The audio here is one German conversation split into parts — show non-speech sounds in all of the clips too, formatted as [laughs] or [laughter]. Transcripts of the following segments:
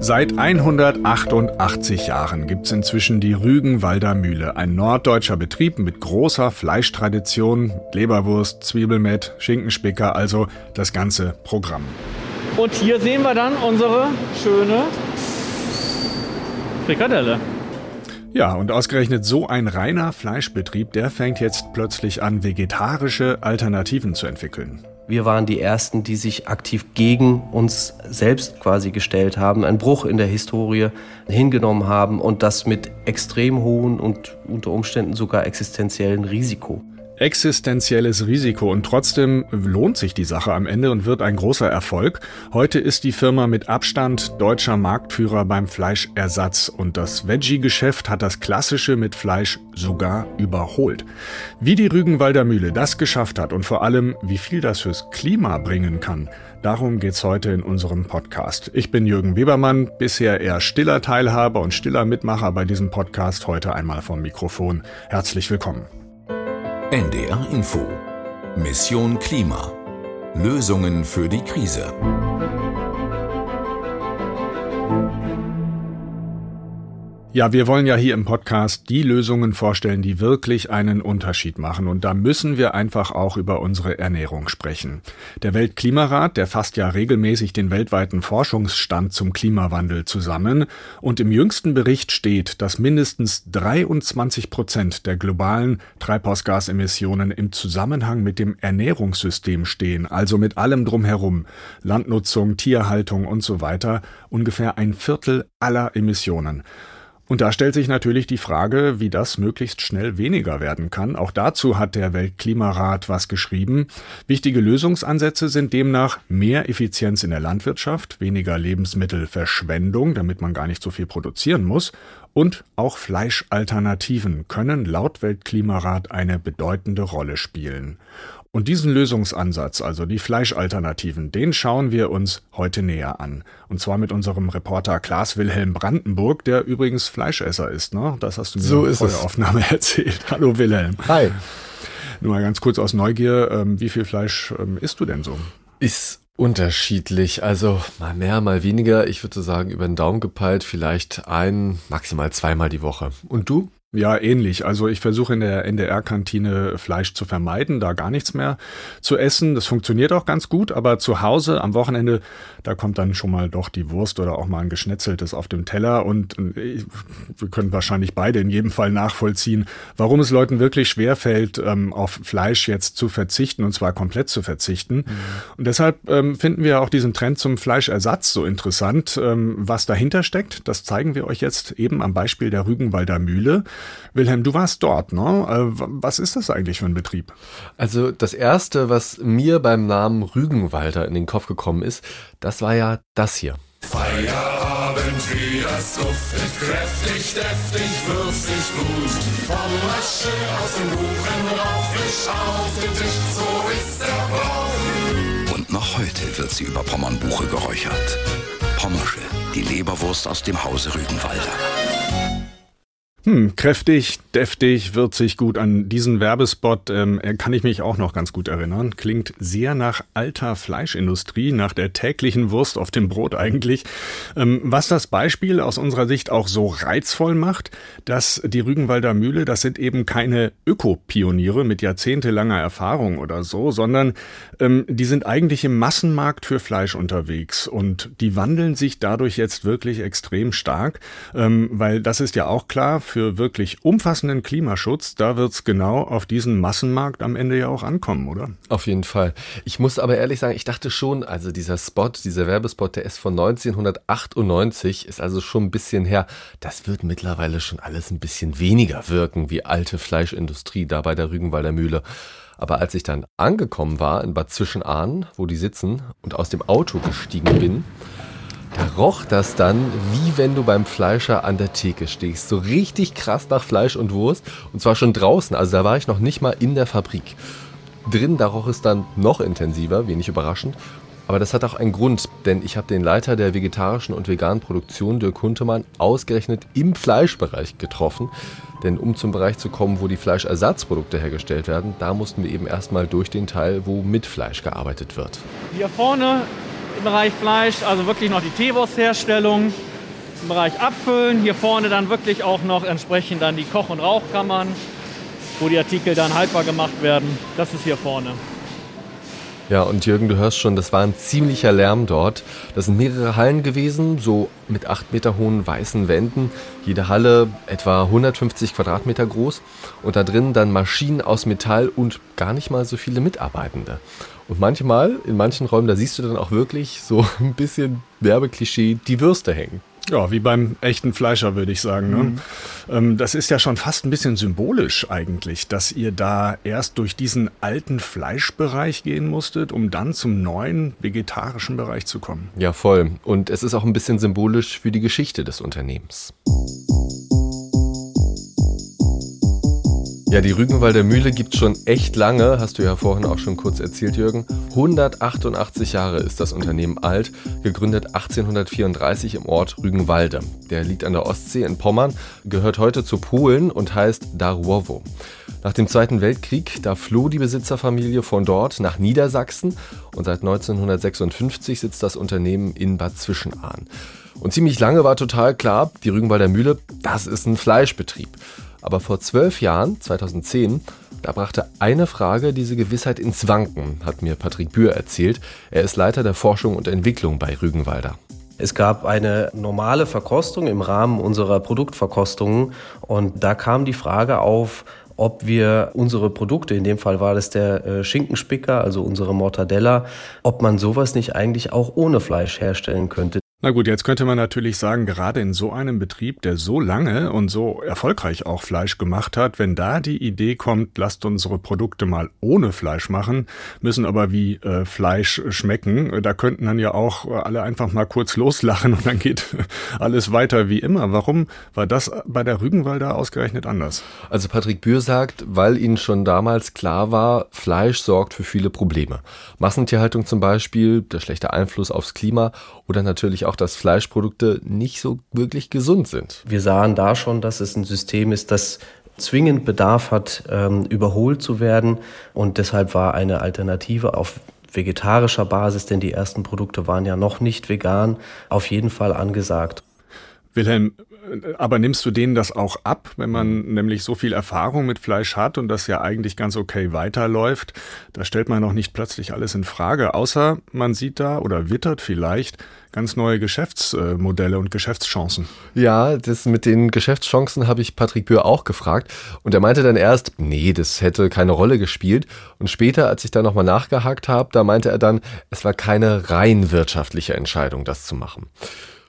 Seit 188 Jahren gibt es inzwischen die Rügenwalder Mühle, ein norddeutscher Betrieb mit großer Fleischtradition, Leberwurst, Zwiebelmett, Schinkenspicker, also das ganze Programm. Und hier sehen wir dann unsere schöne Frikadelle. Ja, und ausgerechnet so ein reiner Fleischbetrieb, der fängt jetzt plötzlich an, vegetarische Alternativen zu entwickeln. Wir waren die Ersten, die sich aktiv gegen uns selbst quasi gestellt haben, einen Bruch in der Historie hingenommen haben und das mit extrem hohen und unter Umständen sogar existenziellen Risiko existenzielles Risiko und trotzdem lohnt sich die Sache am Ende und wird ein großer Erfolg. Heute ist die Firma mit Abstand deutscher Marktführer beim Fleischersatz und das Veggie-Geschäft hat das klassische mit Fleisch sogar überholt. Wie die Rügenwalder Mühle das geschafft hat und vor allem, wie viel das fürs Klima bringen kann, darum geht's heute in unserem Podcast. Ich bin Jürgen Webermann, bisher eher stiller Teilhaber und stiller Mitmacher bei diesem Podcast, heute einmal vom Mikrofon. Herzlich willkommen. NDR Info. Mission Klima. Lösungen für die Krise Ja, wir wollen ja hier im Podcast die Lösungen vorstellen, die wirklich einen Unterschied machen. Und da müssen wir einfach auch über unsere Ernährung sprechen. Der Weltklimarat, der fasst ja regelmäßig den weltweiten Forschungsstand zum Klimawandel zusammen. Und im jüngsten Bericht steht, dass mindestens 23 Prozent der globalen Treibhausgasemissionen im Zusammenhang mit dem Ernährungssystem stehen, also mit allem drumherum. Landnutzung, Tierhaltung und so weiter. Ungefähr ein Viertel aller Emissionen. Und da stellt sich natürlich die Frage, wie das möglichst schnell weniger werden kann. Auch dazu hat der Weltklimarat was geschrieben. Wichtige Lösungsansätze sind demnach mehr Effizienz in der Landwirtschaft, weniger Lebensmittelverschwendung, damit man gar nicht so viel produzieren muss, und auch Fleischalternativen können laut Weltklimarat eine bedeutende Rolle spielen. Und diesen Lösungsansatz, also die Fleischalternativen, den schauen wir uns heute näher an. Und zwar mit unserem Reporter Klaas Wilhelm Brandenburg, der übrigens Fleischesser ist, ne? Das hast du mir so in der Aufnahme [laughs] erzählt. Hallo Wilhelm. Hi. Nur mal ganz kurz aus Neugier, ähm, wie viel Fleisch ähm, isst du denn so? Ist unterschiedlich, also mal mehr, mal weniger. Ich würde sagen, über den Daumen gepeilt, vielleicht ein, maximal zweimal die Woche. Und du? Ja, ähnlich. Also ich versuche in der NDR-Kantine Fleisch zu vermeiden, da gar nichts mehr zu essen. Das funktioniert auch ganz gut, aber zu Hause am Wochenende, da kommt dann schon mal doch die Wurst oder auch mal ein geschnetzeltes auf dem Teller. Und wir können wahrscheinlich beide in jedem Fall nachvollziehen, warum es Leuten wirklich schwerfällt, ähm, auf Fleisch jetzt zu verzichten und zwar komplett zu verzichten. Mhm. Und deshalb ähm, finden wir auch diesen Trend zum Fleischersatz so interessant. Ähm, was dahinter steckt, das zeigen wir euch jetzt eben am Beispiel der Rügenwalder Mühle. Wilhelm, du warst dort, ne? Äh, was ist das eigentlich für ein Betrieb? Also das erste, was mir beim Namen Rügenwalder in den Kopf gekommen ist, das war ja das hier. Feierabend wieder duftet, kräftig, deftig, würzig, gut. Pommersche aus dem Buchen rauf, Fisch auf den Tisch, so ist der Brauch. Und noch heute wird sie über Pommernbuche geräuchert. Pommersche, die Leberwurst aus dem Hause Rügenwalder. Hm, kräftig, deftig, würzig, gut. An diesen Werbespot ähm, kann ich mich auch noch ganz gut erinnern. Klingt sehr nach alter Fleischindustrie, nach der täglichen Wurst auf dem Brot eigentlich. Ähm, was das Beispiel aus unserer Sicht auch so reizvoll macht, dass die Rügenwalder Mühle, das sind eben keine Ökopioniere mit jahrzehntelanger Erfahrung oder so, sondern ähm, die sind eigentlich im Massenmarkt für Fleisch unterwegs und die wandeln sich dadurch jetzt wirklich extrem stark, ähm, weil das ist ja auch klar, für wirklich umfassenden Klimaschutz, da wird es genau auf diesen Massenmarkt am Ende ja auch ankommen, oder? Auf jeden Fall. Ich muss aber ehrlich sagen, ich dachte schon, also dieser Spot, dieser Werbespot, der ist von 1998, ist also schon ein bisschen her. Das wird mittlerweile schon alles ein bisschen weniger wirken wie alte Fleischindustrie da bei der Rügenwalder Mühle. Aber als ich dann angekommen war in Bad Zwischenahn, wo die sitzen, und aus dem Auto gestiegen bin, da roch das dann, wie wenn du beim Fleischer an der Theke stehst. So richtig krass nach Fleisch und Wurst. Und zwar schon draußen. Also da war ich noch nicht mal in der Fabrik. Drin, da roch es dann noch intensiver, wenig überraschend. Aber das hat auch einen Grund, denn ich habe den Leiter der vegetarischen und veganen Produktion, Dirk Huntemann, ausgerechnet im Fleischbereich getroffen. Denn um zum Bereich zu kommen, wo die Fleischersatzprodukte hergestellt werden, da mussten wir eben erstmal durch den Teil, wo mit Fleisch gearbeitet wird. Hier vorne im Bereich Fleisch, also wirklich noch die Teewurstherstellung, im Bereich Abfüllen. Hier vorne dann wirklich auch noch entsprechend dann die Koch- und Rauchkammern, wo die Artikel dann haltbar gemacht werden. Das ist hier vorne. Ja, und Jürgen, du hörst schon, das war ein ziemlicher Lärm dort. Das sind mehrere Hallen gewesen, so mit acht Meter hohen weißen Wänden. Jede Halle etwa 150 Quadratmeter groß. Und da drin dann Maschinen aus Metall und gar nicht mal so viele Mitarbeitende. Und manchmal, in manchen Räumen, da siehst du dann auch wirklich so [laughs] ein bisschen Werbeklischee, die Würste hängen. Ja, wie beim echten Fleischer, würde ich sagen. Ne? Mhm. Ähm, das ist ja schon fast ein bisschen symbolisch eigentlich, dass ihr da erst durch diesen alten Fleischbereich gehen musstet, um dann zum neuen vegetarischen Bereich zu kommen. Ja, voll. Und es ist auch ein bisschen symbolisch für die Geschichte des Unternehmens. Ja, die Rügenwalder Mühle gibt schon echt lange, hast du ja vorhin auch schon kurz erzählt, Jürgen. 188 Jahre ist das Unternehmen alt, gegründet 1834 im Ort Rügenwalde. Der liegt an der Ostsee in Pommern, gehört heute zu Polen und heißt Darłowo. Nach dem Zweiten Weltkrieg, da floh die Besitzerfamilie von dort nach Niedersachsen und seit 1956 sitzt das Unternehmen in Bad Zwischenahn. Und ziemlich lange war total klar, die Rügenwalder Mühle, das ist ein Fleischbetrieb. Aber vor zwölf Jahren, 2010, da brachte eine Frage diese Gewissheit ins Wanken, hat mir Patrick Bühr erzählt. Er ist Leiter der Forschung und Entwicklung bei Rügenwalder. Es gab eine normale Verkostung im Rahmen unserer Produktverkostungen und da kam die Frage auf, ob wir unsere Produkte, in dem Fall war das der äh, Schinkenspicker, also unsere Mortadella, ob man sowas nicht eigentlich auch ohne Fleisch herstellen könnte. Na gut, jetzt könnte man natürlich sagen, gerade in so einem Betrieb, der so lange und so erfolgreich auch Fleisch gemacht hat, wenn da die Idee kommt, lasst unsere Produkte mal ohne Fleisch machen, müssen aber wie äh, Fleisch schmecken, da könnten dann ja auch alle einfach mal kurz loslachen und dann geht [laughs] alles weiter wie immer. Warum war das bei der Rügenwalder ausgerechnet anders? Also Patrick Bühr sagt, weil ihnen schon damals klar war, Fleisch sorgt für viele Probleme. Massentierhaltung zum Beispiel, der schlechte Einfluss aufs Klima oder natürlich auch, dass Fleischprodukte nicht so wirklich gesund sind. Wir sahen da schon, dass es ein System ist, das zwingend Bedarf hat, ähm, überholt zu werden. Und deshalb war eine Alternative auf vegetarischer Basis, denn die ersten Produkte waren ja noch nicht vegan, auf jeden Fall angesagt. Wilhelm, aber nimmst du denen das auch ab, wenn man nämlich so viel Erfahrung mit Fleisch hat und das ja eigentlich ganz okay weiterläuft? Da stellt man noch nicht plötzlich alles in Frage, außer man sieht da oder wittert vielleicht ganz neue Geschäftsmodelle und Geschäftschancen. Ja, das mit den Geschäftschancen habe ich Patrick Bühr auch gefragt und er meinte dann erst, nee, das hätte keine Rolle gespielt und später, als ich da nochmal nachgehakt habe, da meinte er dann, es war keine rein wirtschaftliche Entscheidung, das zu machen.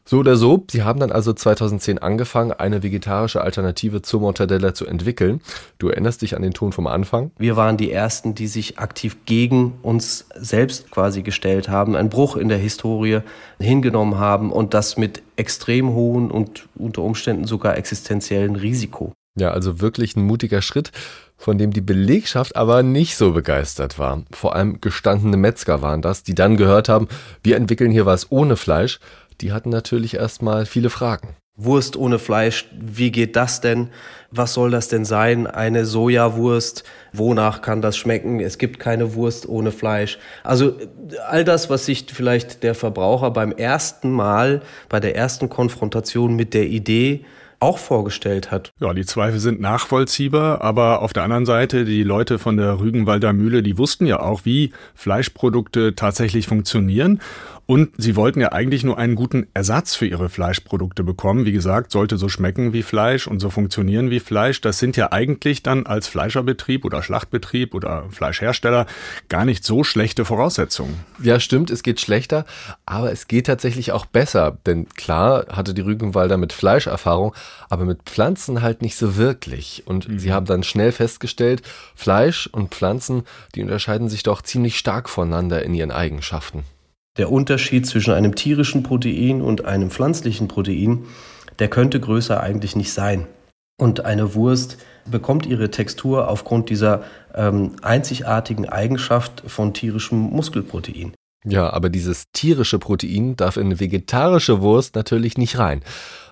So oder so, sie haben dann also 2010 angefangen, eine vegetarische Alternative zur Mortadella zu entwickeln. Du erinnerst dich an den Ton vom Anfang? Wir waren die Ersten, die sich aktiv gegen uns selbst quasi gestellt haben, einen Bruch in der Historie hingenommen haben und das mit extrem hohen und unter Umständen sogar existenziellen Risiko. Ja, also wirklich ein mutiger Schritt, von dem die Belegschaft aber nicht so begeistert war. Vor allem gestandene Metzger waren das, die dann gehört haben, wir entwickeln hier was ohne Fleisch die hatten natürlich erstmal viele Fragen. Wurst ohne Fleisch, wie geht das denn? Was soll das denn sein? Eine Sojawurst, wonach kann das schmecken? Es gibt keine Wurst ohne Fleisch. Also all das, was sich vielleicht der Verbraucher beim ersten Mal, bei der ersten Konfrontation mit der Idee auch vorgestellt hat. Ja, die Zweifel sind nachvollziehbar, aber auf der anderen Seite, die Leute von der Rügenwalder Mühle, die wussten ja auch, wie Fleischprodukte tatsächlich funktionieren und sie wollten ja eigentlich nur einen guten Ersatz für ihre Fleischprodukte bekommen. Wie gesagt, sollte so schmecken wie Fleisch und so funktionieren wie Fleisch. Das sind ja eigentlich dann als Fleischerbetrieb oder Schlachtbetrieb oder Fleischhersteller gar nicht so schlechte Voraussetzungen. Ja, stimmt, es geht schlechter, aber es geht tatsächlich auch besser. Denn klar hatte die Rügenwalder mit Fleischerfahrung, aber mit Pflanzen halt nicht so wirklich. Und mhm. sie haben dann schnell festgestellt, Fleisch und Pflanzen, die unterscheiden sich doch ziemlich stark voneinander in ihren Eigenschaften. Der Unterschied zwischen einem tierischen Protein und einem pflanzlichen Protein, der könnte größer eigentlich nicht sein. Und eine Wurst bekommt ihre Textur aufgrund dieser ähm, einzigartigen Eigenschaft von tierischem Muskelprotein. Ja, aber dieses tierische Protein darf in eine vegetarische Wurst natürlich nicht rein.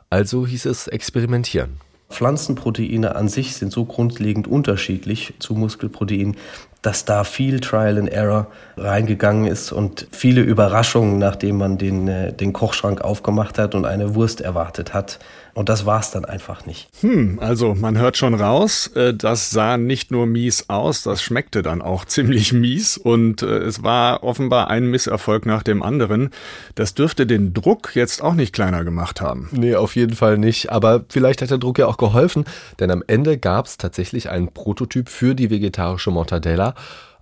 Also hieß es experimentieren. Pflanzenproteine an sich sind so grundlegend unterschiedlich zu Muskelproteinen, dass da viel Trial and Error reingegangen ist und viele Überraschungen, nachdem man den, äh, den Kochschrank aufgemacht hat und eine Wurst erwartet hat. Und das war es dann einfach nicht. Hm, also man hört schon raus, äh, das sah nicht nur mies aus, das schmeckte dann auch [laughs] ziemlich mies und äh, es war offenbar ein Misserfolg nach dem anderen. Das dürfte den Druck jetzt auch nicht kleiner gemacht haben. Nee, auf jeden Fall nicht. Aber vielleicht hat der Druck ja auch geholfen, denn am Ende gab es tatsächlich einen Prototyp für die vegetarische Mortadella.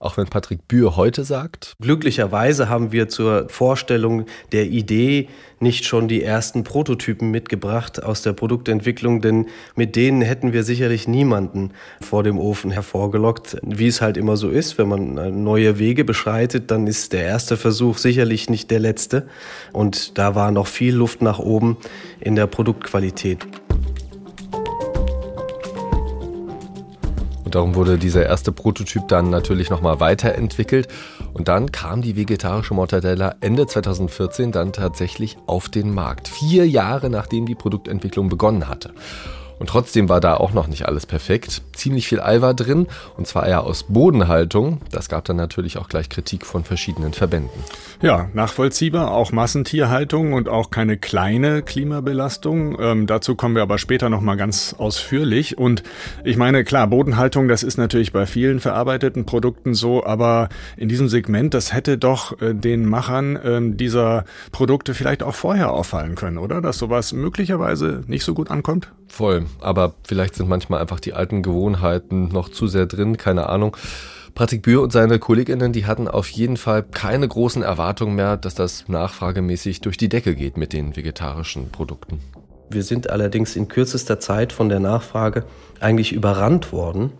Auch wenn Patrick Bühr heute sagt. Glücklicherweise haben wir zur Vorstellung der Idee nicht schon die ersten Prototypen mitgebracht aus der Produktentwicklung, denn mit denen hätten wir sicherlich niemanden vor dem Ofen hervorgelockt. Wie es halt immer so ist, wenn man neue Wege beschreitet, dann ist der erste Versuch sicherlich nicht der letzte. Und da war noch viel Luft nach oben in der Produktqualität. Darum wurde dieser erste Prototyp dann natürlich nochmal weiterentwickelt. Und dann kam die vegetarische Mortadella Ende 2014 dann tatsächlich auf den Markt. Vier Jahre nachdem die Produktentwicklung begonnen hatte. Und trotzdem war da auch noch nicht alles perfekt. Ziemlich viel Ei war drin, und zwar eher aus Bodenhaltung. Das gab dann natürlich auch gleich Kritik von verschiedenen Verbänden. Ja, nachvollziehbar, auch Massentierhaltung und auch keine kleine Klimabelastung. Ähm, dazu kommen wir aber später nochmal ganz ausführlich. Und ich meine, klar, Bodenhaltung, das ist natürlich bei vielen verarbeiteten Produkten so, aber in diesem Segment, das hätte doch äh, den Machern äh, dieser Produkte vielleicht auch vorher auffallen können, oder? Dass sowas möglicherweise nicht so gut ankommt? Voll. Aber vielleicht sind manchmal einfach die alten Gewohnheiten noch zu sehr drin, keine Ahnung. Patrick Bühr und seine Kolleginnen, die hatten auf jeden Fall keine großen Erwartungen mehr, dass das nachfragemäßig durch die Decke geht mit den vegetarischen Produkten. Wir sind allerdings in kürzester Zeit von der Nachfrage eigentlich überrannt worden.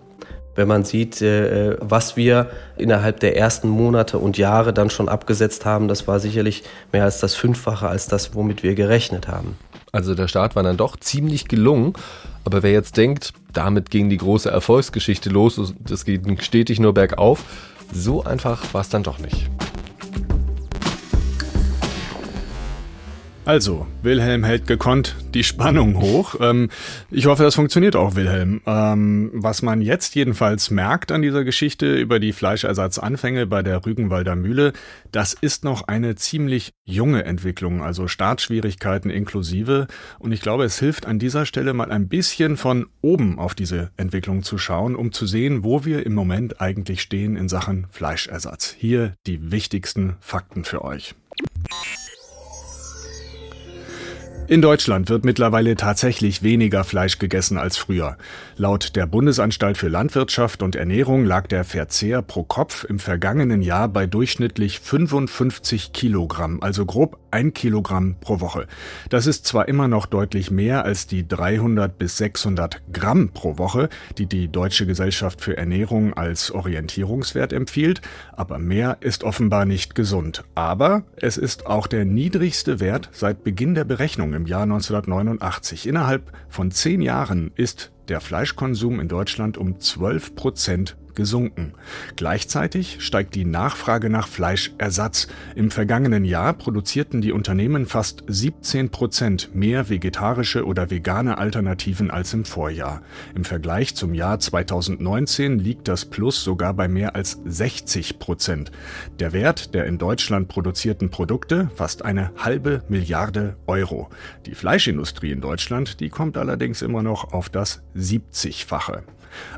Wenn man sieht, äh, was wir innerhalb der ersten Monate und Jahre dann schon abgesetzt haben, das war sicherlich mehr als das Fünffache als das, womit wir gerechnet haben. Also der Start war dann doch ziemlich gelungen. Aber wer jetzt denkt, damit ging die große Erfolgsgeschichte los, das geht stetig nur bergauf, so einfach war es dann doch nicht. Also, Wilhelm hält gekonnt die Spannung hoch. Ähm, ich hoffe, das funktioniert auch, Wilhelm. Ähm, was man jetzt jedenfalls merkt an dieser Geschichte über die Fleischersatzanfänge bei der Rügenwalder Mühle, das ist noch eine ziemlich junge Entwicklung, also Startschwierigkeiten inklusive. Und ich glaube, es hilft an dieser Stelle mal ein bisschen von oben auf diese Entwicklung zu schauen, um zu sehen, wo wir im Moment eigentlich stehen in Sachen Fleischersatz. Hier die wichtigsten Fakten für euch. In Deutschland wird mittlerweile tatsächlich weniger Fleisch gegessen als früher. Laut der Bundesanstalt für Landwirtschaft und Ernährung lag der Verzehr pro Kopf im vergangenen Jahr bei durchschnittlich 55 Kilogramm, also grob ein Kilogramm pro Woche. Das ist zwar immer noch deutlich mehr als die 300 bis 600 Gramm pro Woche, die die Deutsche Gesellschaft für Ernährung als Orientierungswert empfiehlt, aber mehr ist offenbar nicht gesund. Aber es ist auch der niedrigste Wert seit Beginn der Berechnung im Jahr 1989. Innerhalb von zehn Jahren ist der Fleischkonsum in Deutschland um 12 Prozent gesunken. Gleichzeitig steigt die Nachfrage nach Fleischersatz. Im vergangenen Jahr produzierten die Unternehmen fast 17 Prozent mehr vegetarische oder vegane Alternativen als im Vorjahr. Im Vergleich zum Jahr 2019 liegt das Plus sogar bei mehr als 60 Prozent. Der Wert der in Deutschland produzierten Produkte fast eine halbe Milliarde Euro. Die Fleischindustrie in Deutschland, die kommt allerdings immer noch auf das 70-fache.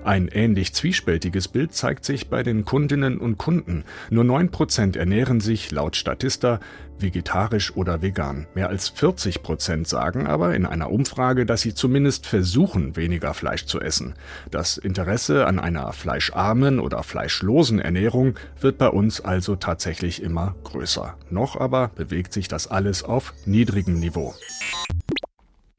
Ein ähnlich zwiespältiges Bild zeigt sich bei den Kundinnen und Kunden. Nur 9% ernähren sich laut Statista vegetarisch oder vegan. Mehr als 40% sagen aber in einer Umfrage, dass sie zumindest versuchen, weniger Fleisch zu essen. Das Interesse an einer fleischarmen oder fleischlosen Ernährung wird bei uns also tatsächlich immer größer. Noch aber bewegt sich das alles auf niedrigem Niveau.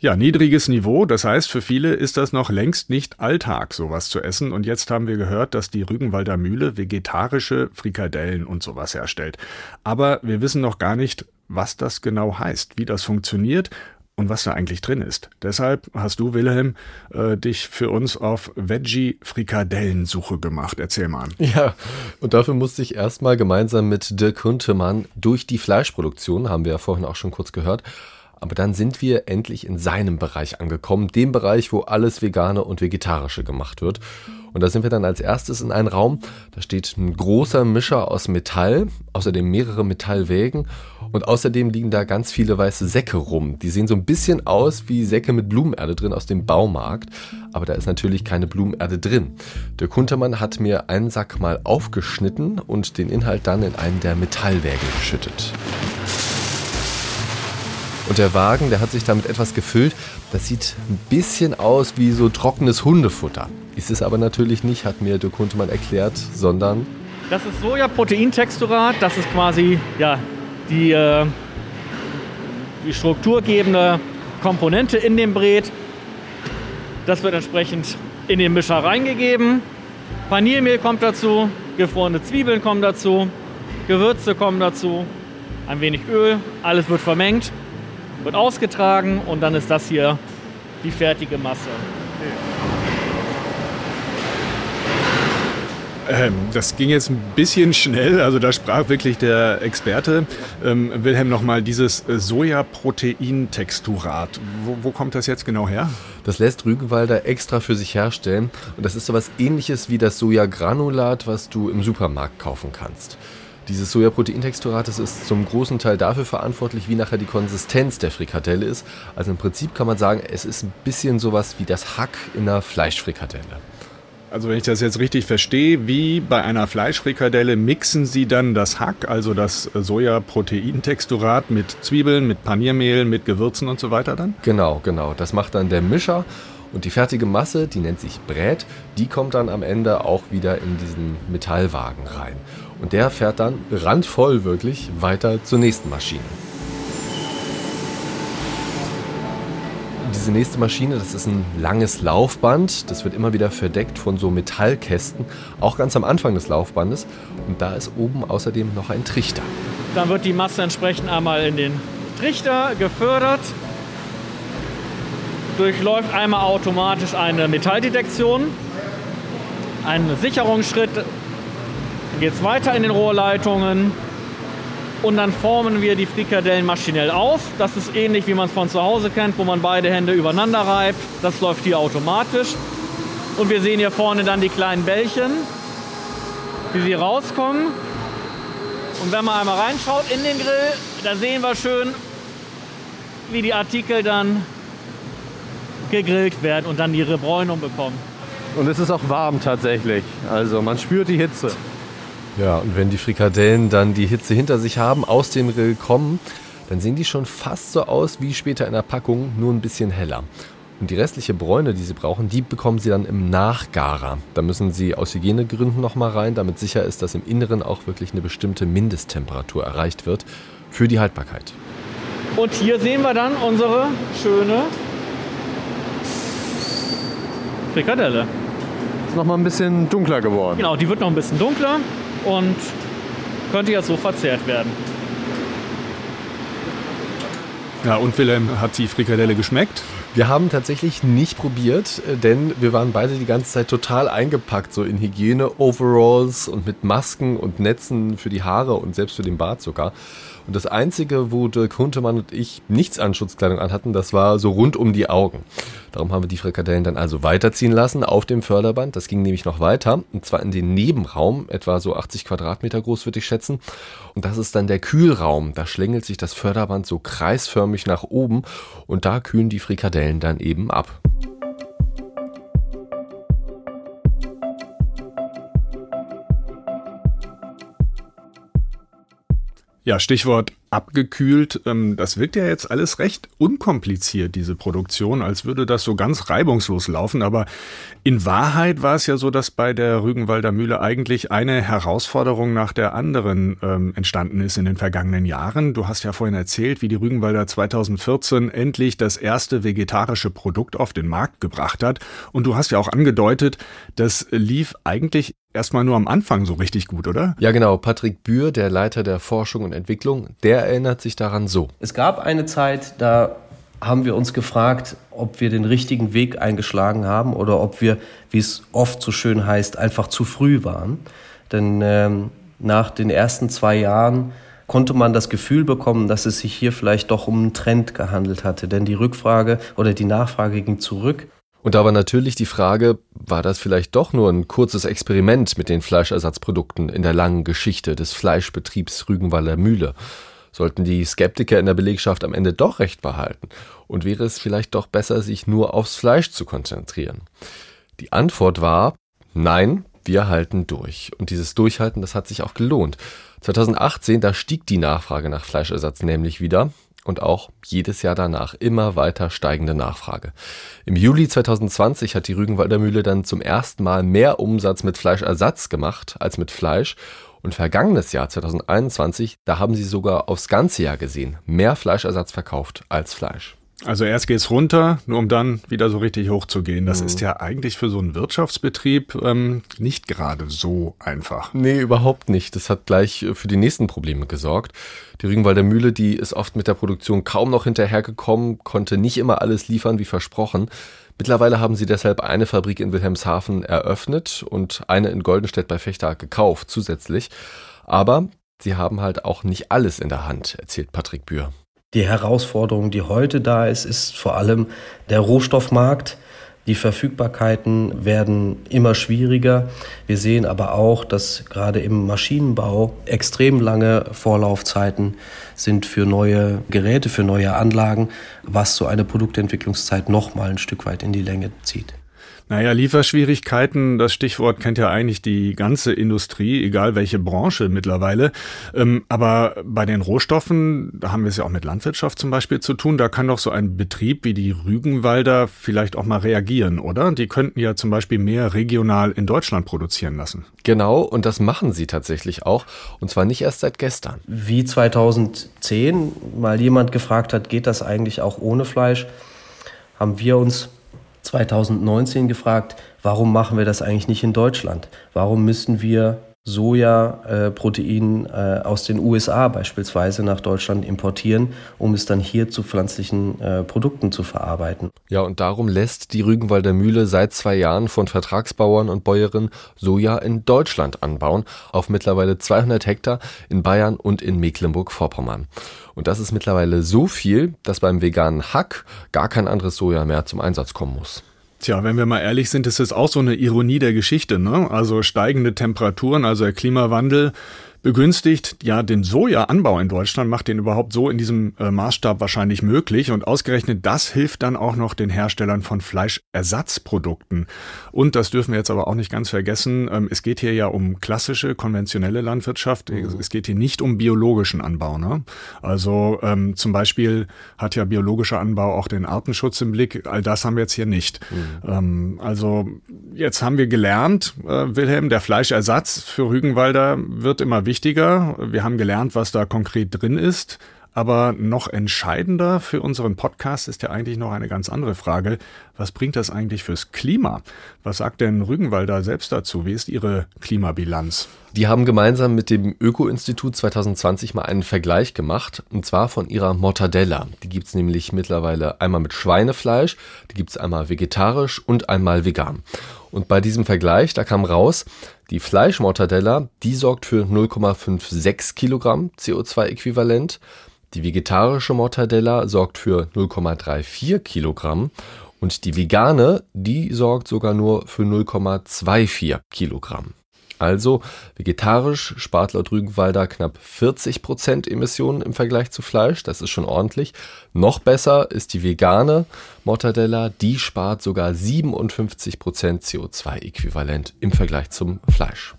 Ja, niedriges Niveau, das heißt, für viele ist das noch längst nicht Alltag, sowas zu essen. Und jetzt haben wir gehört, dass die Rügenwalder Mühle vegetarische Frikadellen und sowas herstellt. Aber wir wissen noch gar nicht, was das genau heißt, wie das funktioniert und was da eigentlich drin ist. Deshalb hast du, Wilhelm, äh, dich für uns auf Veggie-Frikadellensuche gemacht. Erzähl mal. Ja, und dafür musste ich erstmal gemeinsam mit Dirk Huntemann durch die Fleischproduktion, haben wir ja vorhin auch schon kurz gehört, Aber dann sind wir endlich in seinem Bereich angekommen, dem Bereich, wo alles Vegane und Vegetarische gemacht wird. Und da sind wir dann als erstes in einen Raum, da steht ein großer Mischer aus Metall, außerdem mehrere Metallwägen und außerdem liegen da ganz viele weiße Säcke rum. Die sehen so ein bisschen aus wie Säcke mit Blumenerde drin aus dem Baumarkt, aber da ist natürlich keine Blumenerde drin. Der Kuntermann hat mir einen Sack mal aufgeschnitten und den Inhalt dann in einen der Metallwägen geschüttet. Und der Wagen, der hat sich damit etwas gefüllt. Das sieht ein bisschen aus wie so trockenes Hundefutter. Ist es aber natürlich nicht, hat mir Dirk Huntemann erklärt, sondern... Das ist Sojaproteintexturat. Das ist quasi ja, die, äh, die strukturgebende Komponente in dem Brät. Das wird entsprechend in den Mischer reingegeben. Paniermehl kommt dazu, gefrorene Zwiebeln kommen dazu, Gewürze kommen dazu, ein wenig Öl, alles wird vermengt wird ausgetragen und dann ist das hier die fertige Masse. Ähm, das ging jetzt ein bisschen schnell, also da sprach wirklich der Experte. Ähm, Wilhelm nochmal, dieses Sojaproteintexturat, wo, wo kommt das jetzt genau her? Das lässt Rügenwalder extra für sich herstellen und das ist so was ähnliches wie das Sojagranulat, was du im Supermarkt kaufen kannst. Dieses Sojaproteintexturat ist zum großen Teil dafür verantwortlich, wie nachher die Konsistenz der Frikadelle ist. Also im Prinzip kann man sagen, es ist ein bisschen sowas wie das Hack in einer Fleischfrikadelle. Also wenn ich das jetzt richtig verstehe, wie bei einer Fleischfrikadelle mixen Sie dann das Hack, also das Sojaproteintexturat mit Zwiebeln, mit Paniermehl, mit Gewürzen und so weiter dann? Genau, genau. Das macht dann der Mischer und die fertige Masse, die nennt sich Brät, die kommt dann am Ende auch wieder in diesen Metallwagen rein. Und der fährt dann randvoll wirklich weiter zur nächsten Maschine. Diese nächste Maschine, das ist ein langes Laufband. Das wird immer wieder verdeckt von so Metallkästen, auch ganz am Anfang des Laufbandes. Und da ist oben außerdem noch ein Trichter. Dann wird die Masse entsprechend einmal in den Trichter gefördert, durchläuft einmal automatisch eine Metalldetektion, einen Sicherungsschritt geht es weiter in den Rohrleitungen und dann formen wir die Frikadellen maschinell auf. Das ist ähnlich wie man es von zu Hause kennt, wo man beide Hände übereinander reibt. Das läuft hier automatisch. Und wir sehen hier vorne dann die kleinen Bällchen, wie sie rauskommen. Und wenn man einmal reinschaut in den Grill, da sehen wir schön, wie die Artikel dann gegrillt werden und dann ihre Bräunung bekommen. Und es ist auch warm tatsächlich. Also man spürt die Hitze. Ja, und wenn die Frikadellen dann die Hitze hinter sich haben, aus dem Grill kommen, dann sehen die schon fast so aus wie später in der Packung, nur ein bisschen heller. Und die restliche Bräune, die sie brauchen, die bekommen sie dann im Nachgarer. Da müssen sie aus Hygienegründen nochmal rein, damit sicher ist, dass im Inneren auch wirklich eine bestimmte Mindesttemperatur erreicht wird für die Haltbarkeit. Und hier sehen wir dann unsere schöne Frikadelle. Ist nochmal ein bisschen dunkler geworden. Genau, die wird noch ein bisschen dunkler und könnte jetzt so verzehrt werden. Ja, und Wilhelm, hat die Frikadelle geschmeckt? Wir haben tatsächlich nicht probiert, äh, denn wir waren beide die ganze Zeit total eingepackt, so in Hygiene-Overalls und mit Masken und Netzen für die Haare und selbst für den Bart sogar. Und das Einzige, wo Dirk Huntemann und ich nichts an Schutzkleidung anhatten, das war so rund um die Augen. Darum haben wir die Frikadellen dann also weiterziehen lassen auf dem Förderband. Das ging nämlich noch weiter, und zwar in den Nebenraum, etwa so 80 Quadratmeter groß würde ich schätzen. Und das ist dann der Kühlraum. Da schlängelt sich das Förderband so kreisförmig nach oben und da kühlen die Frikadellen dann eben ab. Ja, Stichwort abgekühlt. Ähm, das wirkt ja jetzt alles recht unkompliziert, diese Produktion, als würde das so ganz reibungslos laufen. Aber in Wahrheit war es ja so, dass bei der Rügenwalder Mühle eigentlich eine Herausforderung nach der anderen ähm, entstanden ist in den vergangenen Jahren. Du hast ja vorhin erzählt, wie die Rügenwalder 2014 endlich das erste vegetarische Produkt auf den Markt gebracht hat. Und du hast ja auch angedeutet, das lief eigentlich erstmal nur am Anfang so richtig gut, oder? Ja, genau. Patrick Bühr, der Leiter der Forschung und Entwicklung, der erinnert sich daran so. Es gab eine Zeit, da haben wir uns gefragt, ob wir den richtigen Weg eingeschlagen haben oder ob wir, wie es oft so schön heißt, einfach zu früh waren. Denn ähm, nach den ersten zwei Jahren konnte man das Gefühl bekommen, dass es sich hier vielleicht doch um einen Trend gehandelt hatte. Denn die Rückfrage oder die Nachfrage ging zurück. Und da war natürlich die Frage, war das vielleicht doch nur ein kurzes Experiment mit den Fleischersatzprodukten in der langen Geschichte des Fleischbetriebs Rügenwalder Mühle? Sollten die Skeptiker in der Belegschaft am Ende doch recht behalten? Und wäre es vielleicht doch besser, sich nur aufs Fleisch zu konzentrieren? Die Antwort war, nein, wir halten durch. Und dieses Durchhalten, das hat sich auch gelohnt. 2018, da stieg die Nachfrage nach Fleischersatz nämlich wieder und auch jedes Jahr danach immer weiter steigende Nachfrage. Im Juli 2020 hat die Rügenwalder Mühle dann zum ersten Mal mehr Umsatz mit Fleischersatz gemacht als mit Fleisch. Und vergangenes Jahr 2021, da haben sie sogar aufs ganze Jahr gesehen mehr Fleischersatz verkauft als Fleisch. Also erst geht's runter, nur um dann wieder so richtig hochzugehen. Das mhm. ist ja eigentlich für so einen Wirtschaftsbetrieb ähm, nicht gerade so einfach. Nee, überhaupt nicht. Das hat gleich für die nächsten Probleme gesorgt. Die Rügenwalder Mühle, die ist oft mit der Produktion kaum noch hinterhergekommen, konnte nicht immer alles liefern wie versprochen. Mittlerweile haben sie deshalb eine Fabrik in Wilhelmshaven eröffnet und eine in Goldenstedt bei Fechter gekauft zusätzlich. Aber sie haben halt auch nicht alles in der Hand, erzählt Patrick Bühr. Die Herausforderung, die heute da ist, ist vor allem der Rohstoffmarkt. Die Verfügbarkeiten werden immer schwieriger. Wir sehen aber auch, dass gerade im Maschinenbau extrem lange Vorlaufzeiten sind für neue Geräte, für neue Anlagen, was so eine Produktentwicklungszeit noch mal ein Stück weit in die Länge zieht. Naja, Lieferschwierigkeiten, das Stichwort kennt ja eigentlich die ganze Industrie, egal welche Branche mittlerweile. Ähm, aber bei den Rohstoffen, da haben wir es ja auch mit Landwirtschaft zum Beispiel zu tun, da kann doch so ein Betrieb wie die Rügenwalder vielleicht auch mal reagieren, oder? Die könnten ja zum Beispiel mehr regional in Deutschland produzieren lassen. Genau, und das machen sie tatsächlich auch. Und zwar nicht erst seit gestern. Wie 2010 mal jemand gefragt hat, geht das eigentlich auch ohne Fleisch, haben wir uns 2019 gefragt, warum machen wir das eigentlich nicht in Deutschland? Warum müssen wir Sojaprotein äh, aus den USA beispielsweise nach Deutschland importieren, um es dann hier zu pflanzlichen äh, Produkten zu verarbeiten. Ja, und darum lässt die Rügenwalder Mühle seit zwei Jahren von Vertragsbauern und Bäuerinnen Soja in Deutschland anbauen, auf mittlerweile 200 Hektar in Bayern und in Mecklenburg-Vorpommern. Und das ist mittlerweile so viel, dass beim veganen Hack gar kein anderes Soja mehr zum Einsatz kommen muss. Tja, wenn wir mal ehrlich sind, ist es auch so eine Ironie der Geschichte. Ne? Also steigende Temperaturen, also der Klimawandel begünstigt ja den Sojaanbau in Deutschland, macht den überhaupt so in diesem äh, Maßstab wahrscheinlich möglich. Und ausgerechnet das hilft dann auch noch den Herstellern von Fleischersatzprodukten. Und das dürfen wir jetzt aber auch nicht ganz vergessen. Ähm, es geht hier ja um klassische, konventionelle Landwirtschaft. Mhm. Es geht hier nicht um biologischen Anbau. Ne? Also ähm, zum Beispiel hat ja biologischer Anbau auch den Artenschutz im Blick. All das haben wir jetzt hier nicht. Mhm. Ähm, also jetzt haben wir gelernt, äh, Wilhelm, der Fleischersatz für Rügenwalder wird immer wichtiger. Wir haben gelernt, was da konkret drin ist. Aber noch entscheidender für unseren Podcast ist ja eigentlich noch eine ganz andere Frage. Was bringt das eigentlich fürs Klima? Was sagt denn Rügenwalder selbst dazu? Wie ist Ihre Klimabilanz? Die haben gemeinsam mit dem Öko-Institut 2020 mal einen Vergleich gemacht, und zwar von ihrer Mortadella. Die gibt's nämlich mittlerweile einmal mit Schweinefleisch, die gibt's einmal vegetarisch und einmal vegan. Und bei diesem Vergleich, da kam raus, die Fleischmortadella, die sorgt für 0,56 Kilogramm CO2-Äquivalent. Die vegetarische Mortadella sorgt für 0,34 Kilogramm und die vegane, die sorgt sogar nur für 0,24 Kilogramm. Also vegetarisch spart laut Rügenwalder knapp 40 Prozent Emissionen im Vergleich zu Fleisch. Das ist schon ordentlich. Noch besser ist die vegane Mortadella. Die spart sogar 57 Prozent CO2-Äquivalent im Vergleich zum Fleisch.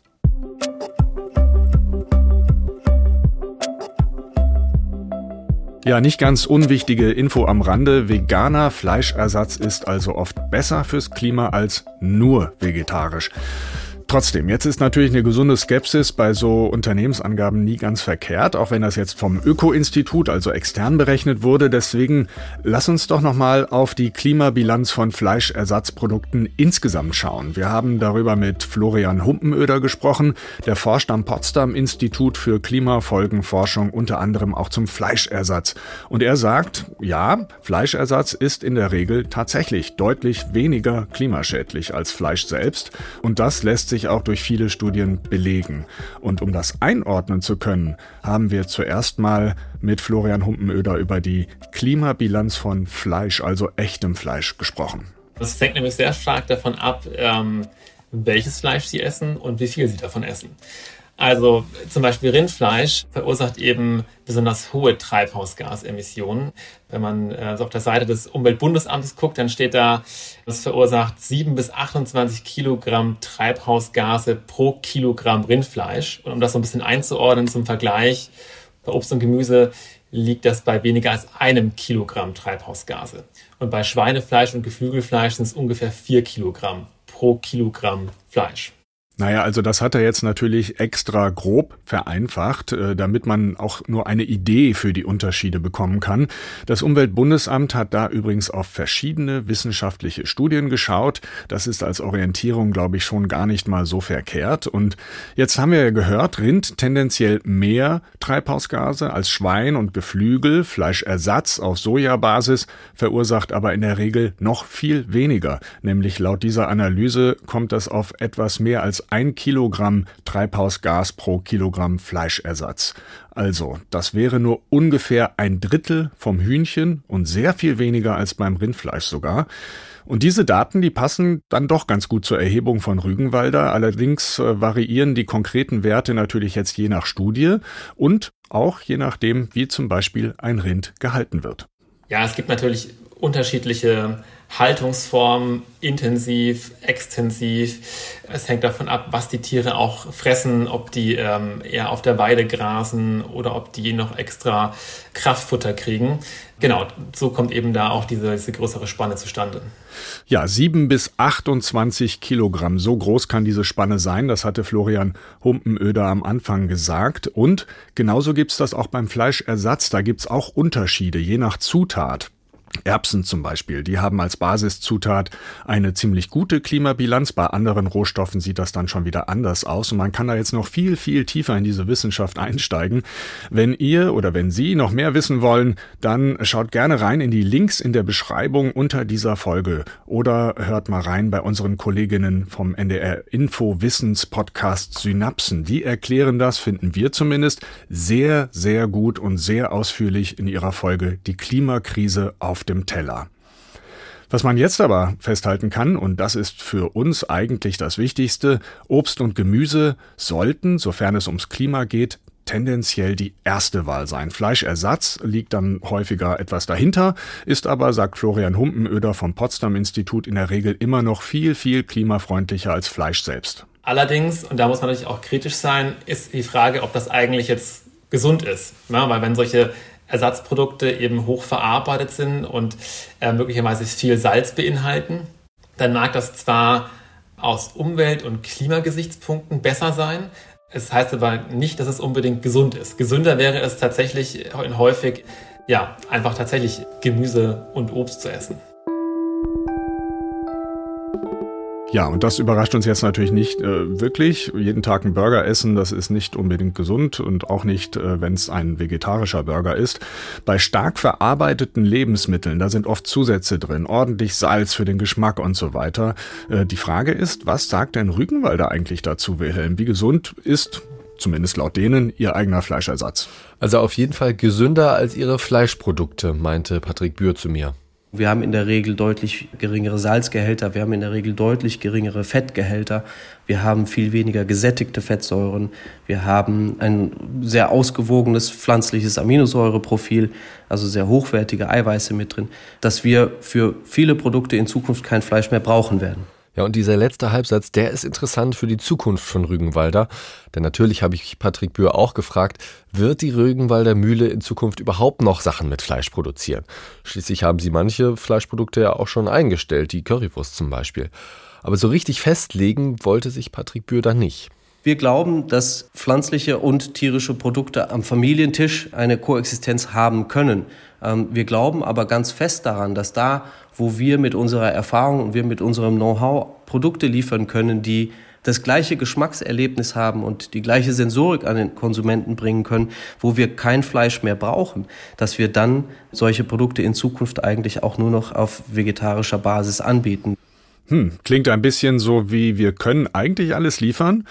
Ja, nicht ganz unwichtige Info am Rande. Veganer Fleischersatz ist also oft besser fürs Klima als nur vegetarisch. Trotzdem, jetzt ist natürlich eine gesunde Skepsis bei so Unternehmensangaben nie ganz verkehrt, auch wenn das jetzt vom Öko-Institut, also extern berechnet wurde. Deswegen lass uns doch nochmal auf die Klimabilanz von Fleischersatzprodukten insgesamt schauen. Wir haben darüber mit Florian Humpenöder gesprochen. Der forscht am Potsdam Institut für Klimafolgenforschung unter anderem auch zum Fleischersatz. Und er sagt, ja, Fleischersatz ist in der Regel tatsächlich deutlich weniger klimaschädlich als Fleisch selbst. Und das lässt sich sich auch durch viele Studien belegen. Und um das einordnen zu können, haben wir zuerst mal mit Florian Humpenöder über die Klimabilanz von Fleisch, also echtem Fleisch, gesprochen. Das hängt nämlich sehr stark davon ab, ähm, welches Fleisch Sie essen und wie viel Sie davon essen. Also zum Beispiel Rindfleisch verursacht eben besonders hohe Treibhausgasemissionen. Wenn man äh, so auf der Seite des Umweltbundesamtes guckt, dann steht da, das verursacht 7 bis 28 Kilogramm Treibhausgase pro Kilogramm Rindfleisch. Und um das so ein bisschen einzuordnen zum Vergleich, bei Obst und Gemüse liegt das bei weniger als einem Kilogramm Treibhausgase. Und bei Schweinefleisch und Geflügelfleisch sind es ungefähr 4 Kilogramm pro Kilogramm Fleisch. Naja, also das hat er jetzt natürlich extra grob vereinfacht, äh, damit man auch nur eine Idee für die Unterschiede bekommen kann. Das Umweltbundesamt hat da übrigens auf verschiedene wissenschaftliche Studien geschaut. Das ist als Orientierung, glaube ich, schon gar nicht mal so verkehrt. Und jetzt haben wir ja gehört, Rind tendenziell mehr Treibhausgase als Schwein und Geflügel. Fleischersatz auf Sojabasis verursacht aber in der Regel noch viel weniger. Nämlich laut dieser Analyse kommt das auf etwas mehr als ein Kilogramm Treibhausgas pro Kilogramm Fleischersatz. Also, das wäre nur ungefähr ein Drittel vom Hühnchen und sehr viel weniger als beim Rindfleisch sogar. Und diese Daten, die passen dann doch ganz gut zur Erhebung von Rügenwalder. Allerdings äh, variieren die konkreten Werte natürlich jetzt je nach Studie und auch je nachdem, wie zum Beispiel ein Rind gehalten wird. Ja, es gibt natürlich unterschiedliche Haltungsform, intensiv, extensiv. Es hängt davon ab, was die Tiere auch fressen, ob die ähm, eher auf der Weide grasen oder ob die noch extra Kraftfutter kriegen. Genau, so kommt eben da auch diese, diese größere Spanne zustande. Ja, 7 bis 28 Kilogramm, so groß kann diese Spanne sein, das hatte Florian Humpenöder am Anfang gesagt. Und genauso gibt's das auch beim Fleischersatz, da gibt's auch Unterschiede, je nach Zutat. Erbsen zum Beispiel, die haben als Basiszutat eine ziemlich gute Klimabilanz. Bei anderen Rohstoffen sieht das dann schon wieder anders aus und man kann da jetzt noch viel, viel tiefer in diese Wissenschaft einsteigen. Wenn ihr oder wenn Sie noch mehr wissen wollen, dann schaut gerne rein in die Links in der Beschreibung unter dieser Folge oder hört mal rein bei unseren Kolleginnen vom NDR Info Wissens Podcast Synapsen. Die erklären das, finden wir zumindest, sehr, sehr gut und sehr ausführlich in ihrer Folge Die Klimakrise auf auf dem Teller. Was man jetzt aber festhalten kann, und das ist für uns eigentlich das Wichtigste, Obst und Gemüse sollten, sofern es ums Klima geht, tendenziell die erste Wahl sein. Fleischersatz liegt dann häufiger etwas dahinter, ist aber, sagt Florian Humpenöder vom Potsdam Institut, in der Regel immer noch viel, viel klimafreundlicher als Fleisch selbst. Allerdings, und da muss man natürlich auch kritisch sein, ist die Frage, ob das eigentlich jetzt gesund ist. Ja, weil wenn solche Ersatzprodukte eben hoch verarbeitet sind und äh, möglicherweise viel Salz beinhalten, dann mag das zwar aus Umwelt- und Klimagesichtspunkten besser sein. Es heißt aber nicht, dass es unbedingt gesund ist. Gesünder wäre es tatsächlich häufig, ja, einfach tatsächlich Gemüse und Obst zu essen. Ja, und das überrascht uns jetzt natürlich nicht äh, wirklich. Jeden Tag einen Burger essen, das ist nicht unbedingt gesund und auch nicht, äh, wenn es ein vegetarischer Burger ist. Bei stark verarbeiteten Lebensmitteln, da sind oft Zusätze drin, ordentlich Salz für den Geschmack und so weiter. Äh, die Frage ist, was sagt denn Rügenwalder eigentlich dazu, Wilhelm? Wie gesund ist zumindest laut denen, ihr eigener Fleischersatz. Also auf jeden Fall gesünder als ihre Fleischprodukte, meinte Patrick Bühr zu mir. Wir haben in der Regel deutlich geringere Salzgehälter, wir haben in der Regel deutlich geringere Fettgehälter, wir haben viel weniger gesättigte Fettsäuren, wir haben ein sehr ausgewogenes pflanzliches Aminosäureprofil, also sehr hochwertige Eiweiße mit drin, dass wir für viele Produkte in Zukunft kein Fleisch mehr brauchen werden. Ja, und dieser letzte Halbsatz, der ist interessant für die Zukunft von Rügenwalder. Denn natürlich habe ich Patrick Bühr auch gefragt, wird die Rügenwalder Mühle in Zukunft überhaupt noch Sachen mit Fleisch produzieren? Schließlich haben sie manche Fleischprodukte ja auch schon eingestellt, die Currywurst zum Beispiel. Aber so richtig festlegen wollte sich Patrick Bühr da nicht. Wir glauben, dass pflanzliche und tierische Produkte am Familientisch eine Koexistenz haben können. Ähm, wir glauben aber ganz fest daran, dass da, wo wir mit unserer Erfahrung und wir mit unserem Know-how Produkte liefern können, die das gleiche Geschmackserlebnis haben und die gleiche Sensorik an den Konsumenten bringen können, wo wir kein Fleisch mehr brauchen, dass wir dann solche Produkte in Zukunft eigentlich auch nur noch auf vegetarischer Basis anbieten. Hm, klingt ein bisschen so wie wir können eigentlich alles liefern,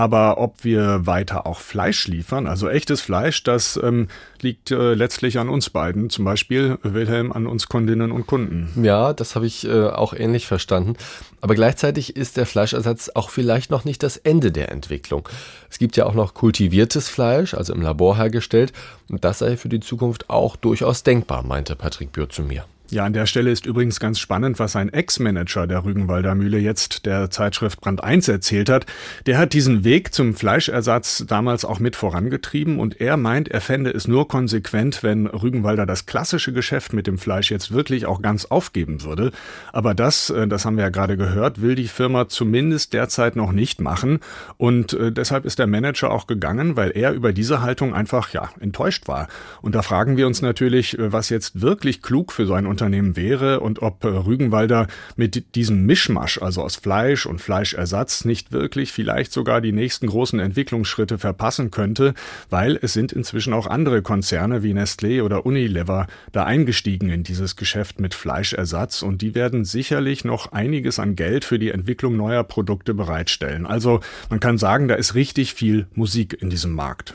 aber ob wir weiter auch Fleisch liefern, also echtes Fleisch, das ähm, liegt äh, letztlich an uns beiden, zum Beispiel Wilhelm an uns Kundinnen und Kunden. Ja, das habe ich äh, auch ähnlich verstanden. Aber gleichzeitig ist der Fleischersatz auch vielleicht noch nicht das Ende der Entwicklung. Es gibt ja auch noch kultiviertes Fleisch, also im Labor hergestellt, und das sei für die Zukunft auch durchaus denkbar, meinte Patrick Bür zu mir. Ja, an der Stelle ist übrigens ganz spannend, was ein Ex-Manager der Rügenwalder Mühle jetzt der Zeitschrift Brand 1 erzählt hat. Der hat diesen Weg zum Fleischersatz damals auch mit vorangetrieben und er meint, er fände es nur konsequent, wenn Rügenwalder das klassische Geschäft mit dem Fleisch jetzt wirklich auch ganz aufgeben würde. Aber das, äh, das haben wir ja gerade gehört, will die Firma zumindest derzeit noch nicht machen und äh, deshalb ist der Manager auch gegangen, weil er über diese Haltung einfach, ja, enttäuscht war. Und da fragen wir uns natürlich, äh, was jetzt wirklich klug für so ein Unternehmen wäre und ob äh, Rügenwalder mit diesem Mischmasch, also aus Fleisch und Fleischersatz, nicht wirklich vielleicht sogar die nächsten großen Entwicklungsschritte verpassen könnte, weil es sind inzwischen auch andere Konzerne wie Nestlé oder Unilever da eingestiegen in dieses Geschäft mit Fleischersatz und die werden sicherlich noch einiges an Geld für die Entwicklung neuer Produkte bereitstellen. Also man kann sagen, da ist richtig viel Musik in diesem Markt.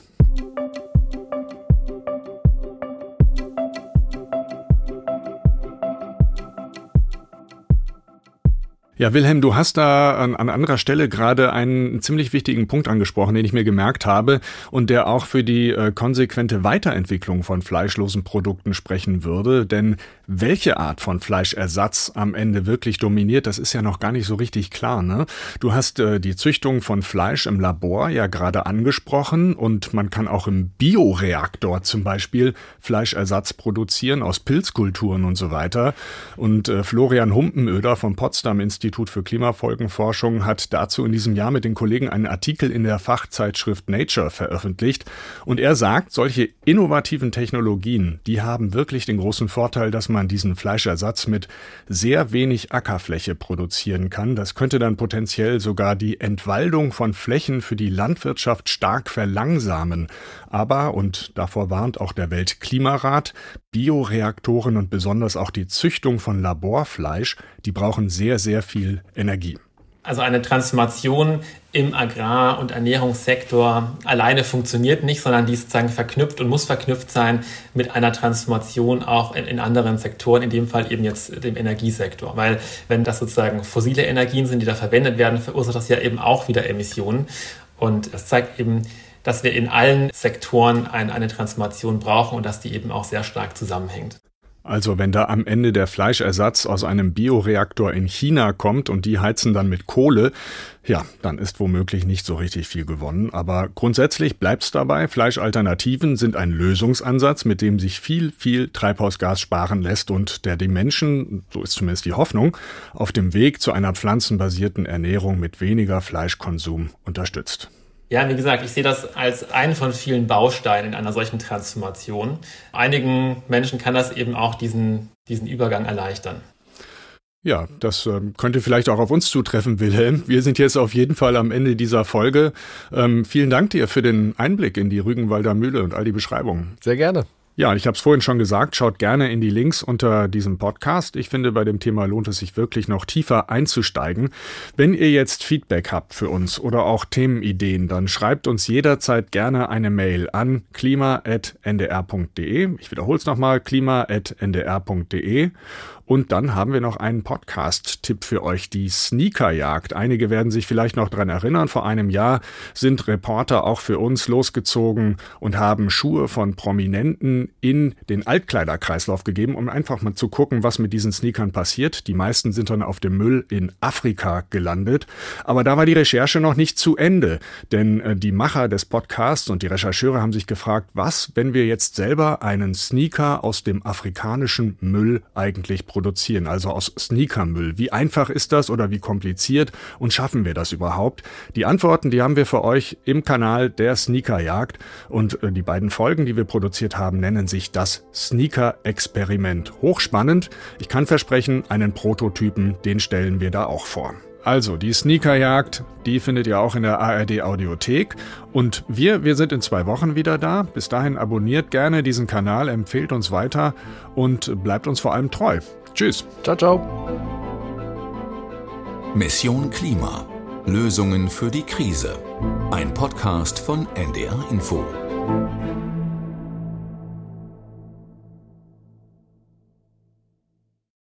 Ja, Wilhelm, du hast da an, an anderer Stelle gerade einen ziemlich wichtigen Punkt angesprochen, den ich mir gemerkt habe und der auch für die äh, konsequente Weiterentwicklung von fleischlosen Produkten sprechen würde. Denn welche Art von Fleischersatz am Ende wirklich dominiert, das ist ja noch gar nicht so richtig klar. Ne? Du hast äh, die Züchtung von Fleisch im Labor ja gerade angesprochen und man kann auch im Bioreaktor zum Beispiel Fleischersatz produzieren aus Pilzkulturen und so weiter. Und äh, Florian Humpenöder vom Potsdam Institut für Klimafolgenforschung hat dazu in diesem Jahr mit den Kollegen einen Artikel in der Fachzeitschrift Nature veröffentlicht. Und er sagt, solche innovativen Technologien, die haben wirklich den großen Vorteil, dass man diesen Fleischersatz mit sehr wenig Ackerfläche produzieren kann. Das könnte dann potenziell sogar die Entwaldung von Flächen für die Landwirtschaft stark verlangsamen. Aber, und davor warnt auch der Weltklimarat, Bioreaktoren und besonders auch die Züchtung von Laborfleisch, die brauchen sehr, sehr viel Energie. Also eine Transformation im Agrar- und Ernährungssektor alleine funktioniert nicht, sondern die ist sozusagen verknüpft und muss verknüpft sein mit einer Transformation auch in, in, anderen Sektoren, in dem Fall eben jetzt dem Energiesektor. Weil wenn das sozusagen fossile Energien sind, die da verwendet werden, verursacht das ja eben auch wieder Emissionen. Und das zeigt eben, dass wir in allen Sektoren ein, eine Transformation brauchen und dass die eben auch sehr stark zusammenhängt. Also wenn da am Ende der Fleischersatz aus einem Bioreaktor in China kommt und die heizen dann mit Kohle, ja, dann ist womöglich nicht so richtig viel gewonnen. Aber grundsätzlich bleibt's dabei, Fleischalternativen sind ein Lösungsansatz, mit dem sich viel, viel Treibhausgas sparen lässt und der die Menschen, so ist zumindest die Hoffnung, auf dem Weg zu einer pflanzenbasierten Ernährung mit weniger Fleischkonsum unterstützt. Ja, wie gesagt, ich sehe das als einen von vielen Bausteinen in einer solchen Transformation. Einigen Menschen kann das eben auch diesen, diesen Übergang erleichtern. Ja, das ähm, könnte vielleicht auch auf uns zutreffen, Wilhelm. Wir sind jetzt auf jeden Fall am Ende dieser Folge. Ähm, vielen Dank dir für den Einblick in die Rügenwalder Mühle und all die Beschreibungen. Sehr gerne. Ja, ich habe es vorhin schon gesagt, schaut gerne in die Links unter diesem Podcast. Ich finde, bei dem Thema lohnt es sich wirklich noch tiefer einzusteigen. Wenn ihr jetzt Feedback habt für uns oder auch Themenideen, dann schreibt uns jederzeit gerne eine Mail an klima.ndr.de. Ich wiederhole es nochmal, klima.ndr.de. Und dann haben wir noch einen Podcast-Tipp für euch, die Sneakerjagd. Einige werden sich vielleicht noch dran erinnern. Vor einem Jahr sind Reporter auch für uns losgezogen und haben Schuhe von Prominenten in den Altkleiderkreislauf gegeben, um einfach mal zu gucken, was mit diesen Sneakern passiert. Die meisten sind dann auf dem Müll in Afrika gelandet. Aber da war die Recherche noch nicht zu Ende, denn äh, die Macher des Podcasts und die Rechercheure haben sich gefragt, was, wenn wir jetzt selber einen Sneaker aus dem afrikanischen Müll eigentlich produzieren, also aus Sneakermüll. Wie einfach ist das oder wie kompliziert und schaffen wir das überhaupt? Die Antworten, die haben wir für euch im Kanal der Sneakerjagd und äh, die beiden Folgen, die wir produziert haben, nennen sich das Sneaker-Experiment. Hochspannend. Ich kann versprechen, einen Prototypen, den stellen wir da auch vor. Also, die Sneakerjagd, die findet ihr auch in der ARD Audiothek. Und wir, wir sind in zwei Wochen wieder da. Bis dahin abonniert gerne diesen Kanal, empfehlt uns weiter und bleibt uns vor allem treu. Tschüss. Ciao, ciao. Mission Klima. Lösungen für die Krise. Ein Podcast von NDR Info.